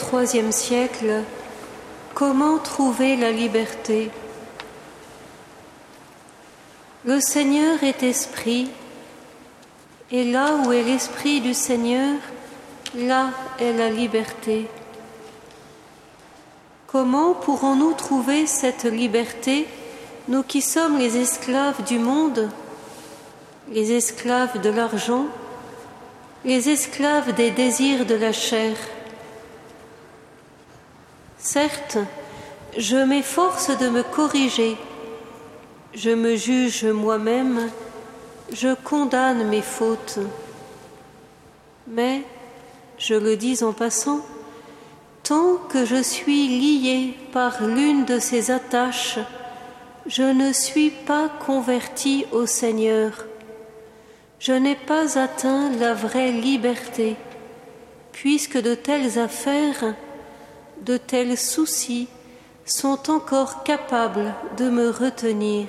IIIe siècle, comment trouver la liberté? Le Seigneur est esprit, et là où est l'esprit du Seigneur, là est la liberté. Comment pourrons-nous trouver cette liberté, nous qui sommes les esclaves du monde, les esclaves de l'argent, les esclaves des désirs de la chair? Certes, je m'efforce de me corriger, je me juge moi-même, je condamne mes fautes. Mais, je le dis en passant, Tant que je suis lié par l'une de ces attaches, je ne suis pas converti au Seigneur. Je n'ai pas atteint la vraie liberté, puisque de telles affaires, de tels soucis sont encore capables de me retenir.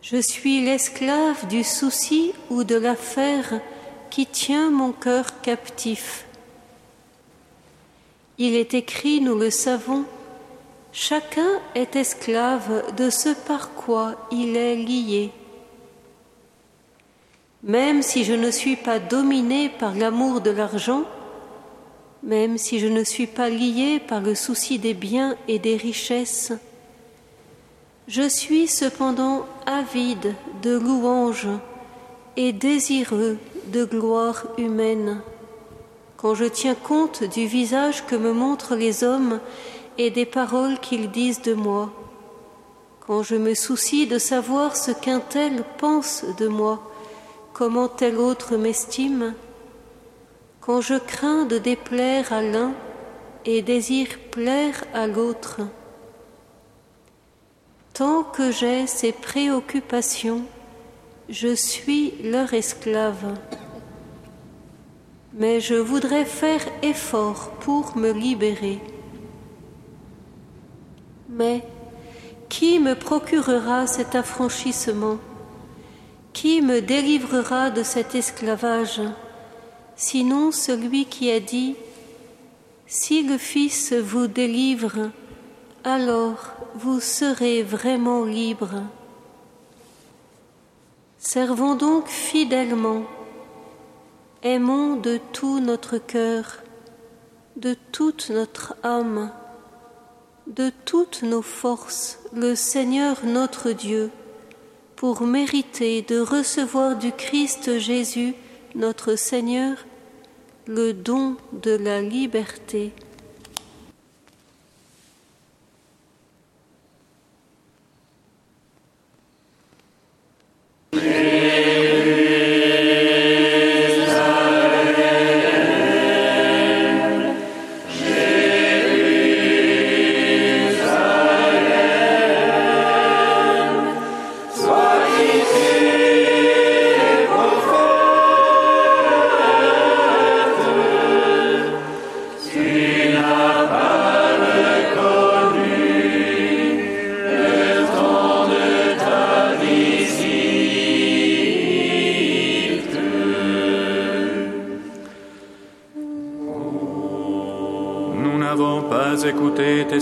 Je suis l'esclave du souci ou de l'affaire qui tient mon cœur captif. Il est écrit, nous le savons, chacun est esclave de ce par quoi il est lié. Même si je ne suis pas dominé par l'amour de l'argent, même si je ne suis pas lié par le souci des biens et des richesses, je suis cependant avide de louanges et désireux de gloire humaine. Quand je tiens compte du visage que me montrent les hommes et des paroles qu'ils disent de moi, quand je me soucie de savoir ce qu'un tel pense de moi, comment tel autre m'estime, quand je crains de déplaire à l'un et désire plaire à l'autre. Tant que j'ai ces préoccupations, je suis leur esclave mais je voudrais faire effort pour me libérer. Mais qui me procurera cet affranchissement? Qui me délivrera de cet esclavage? Sinon celui qui a dit Si le Fils vous délivre, alors vous serez vraiment libre. Servons donc fidèlement Aimons de tout notre cœur, de toute notre âme, de toutes nos forces le Seigneur notre Dieu, pour mériter de recevoir du Christ Jésus, notre Seigneur, le don de la liberté.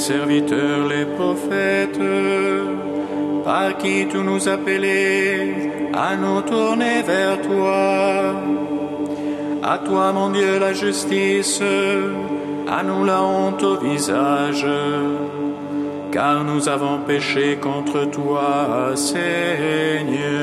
Serviteurs les prophètes, par qui tu nous appelais à nous tourner vers toi. À toi, mon Dieu, la justice, à nous la honte au visage, car nous avons péché contre toi, Seigneur.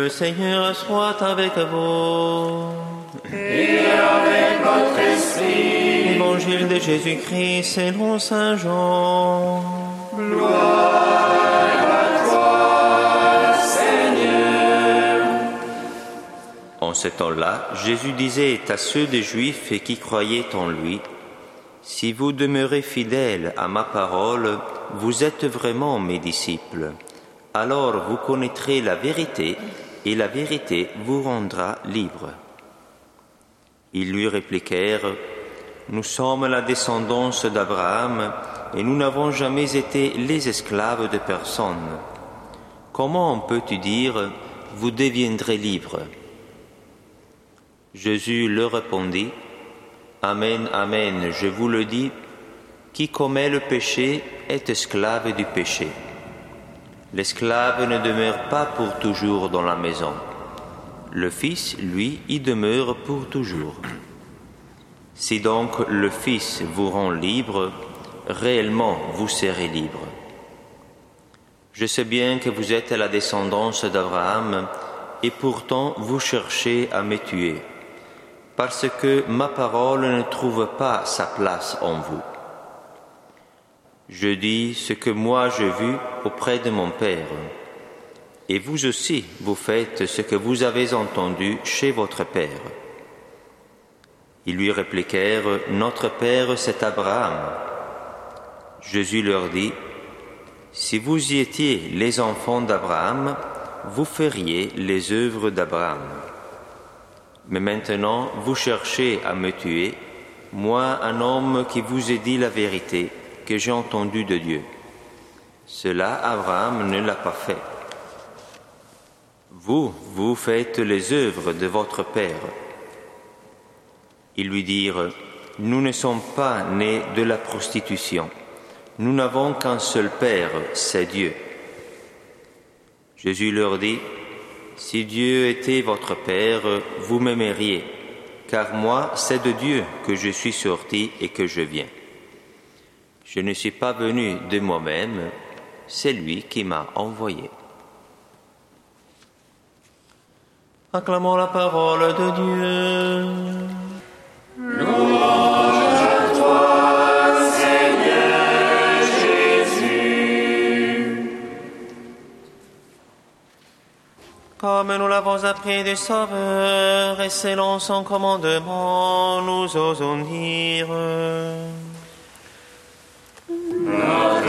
Le Seigneur soit avec vous. Et avec votre esprit. L'évangile de Jésus-Christ selon Saint Jean. Gloire à toi, Seigneur. En ce temps-là, Jésus disait à ceux des Juifs qui croyaient en lui, Si vous demeurez fidèles à ma parole, vous êtes vraiment mes disciples. Alors vous connaîtrez la vérité et la vérité vous rendra libre. Ils lui répliquèrent, Nous sommes la descendance d'Abraham, et nous n'avons jamais été les esclaves de personne. Comment peux-tu dire, Vous deviendrez libres Jésus leur répondit, Amen, Amen, je vous le dis, qui commet le péché est esclave du péché. L'esclave ne demeure pas pour toujours dans la maison. Le Fils, lui, y demeure pour toujours. Si donc le Fils vous rend libre, réellement vous serez libre. Je sais bien que vous êtes la descendance d'Abraham, et pourtant vous cherchez à me tuer parce que ma parole ne trouve pas sa place en vous. Je dis ce que moi j'ai vu auprès de mon Père, et vous aussi vous faites ce que vous avez entendu chez votre Père. Ils lui répliquèrent, Notre Père c'est Abraham. Jésus leur dit, Si vous y étiez les enfants d'Abraham, vous feriez les œuvres d'Abraham. Mais maintenant, vous cherchez à me tuer, moi, un homme qui vous ai dit la vérité, j'ai entendue de Dieu. Cela, Abraham ne l'a pas fait. Vous, vous faites les œuvres de votre Père. Ils lui dirent, Nous ne sommes pas nés de la prostitution. Nous n'avons qu'un seul Père, c'est Dieu. Jésus leur dit, si Dieu était votre Père, vous m'aimeriez, car moi, c'est de Dieu que je suis sorti et que je viens. Je ne suis pas venu de moi-même, c'est lui qui m'a envoyé. Acclamons la parole de Dieu. Comme nous l'avons appris du Sauveur et selon son commandement, nous osons dire. Amen.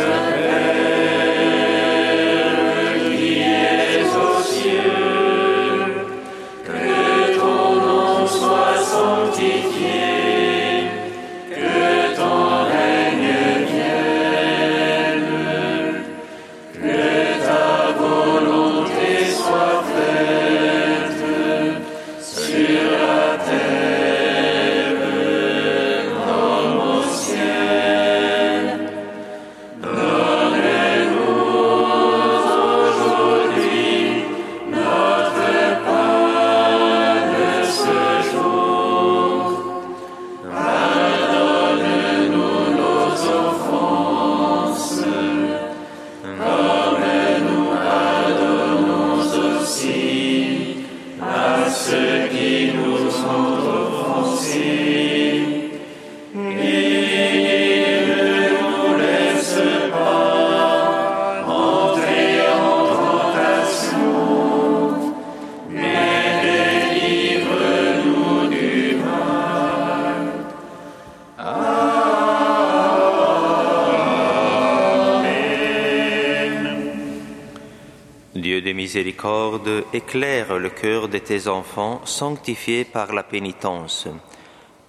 Miséricorde, éclaire le cœur de tes enfants sanctifiés par la pénitence.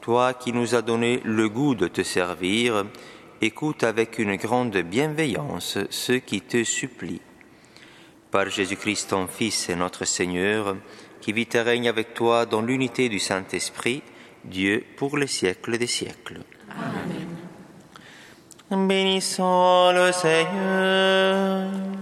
Toi qui nous as donné le goût de te servir, écoute avec une grande bienveillance ceux qui te supplient. Par Jésus-Christ ton Fils et notre Seigneur, qui vit et règne avec toi dans l'unité du Saint-Esprit, Dieu pour les siècles des siècles. Amen. Bénissons le Seigneur.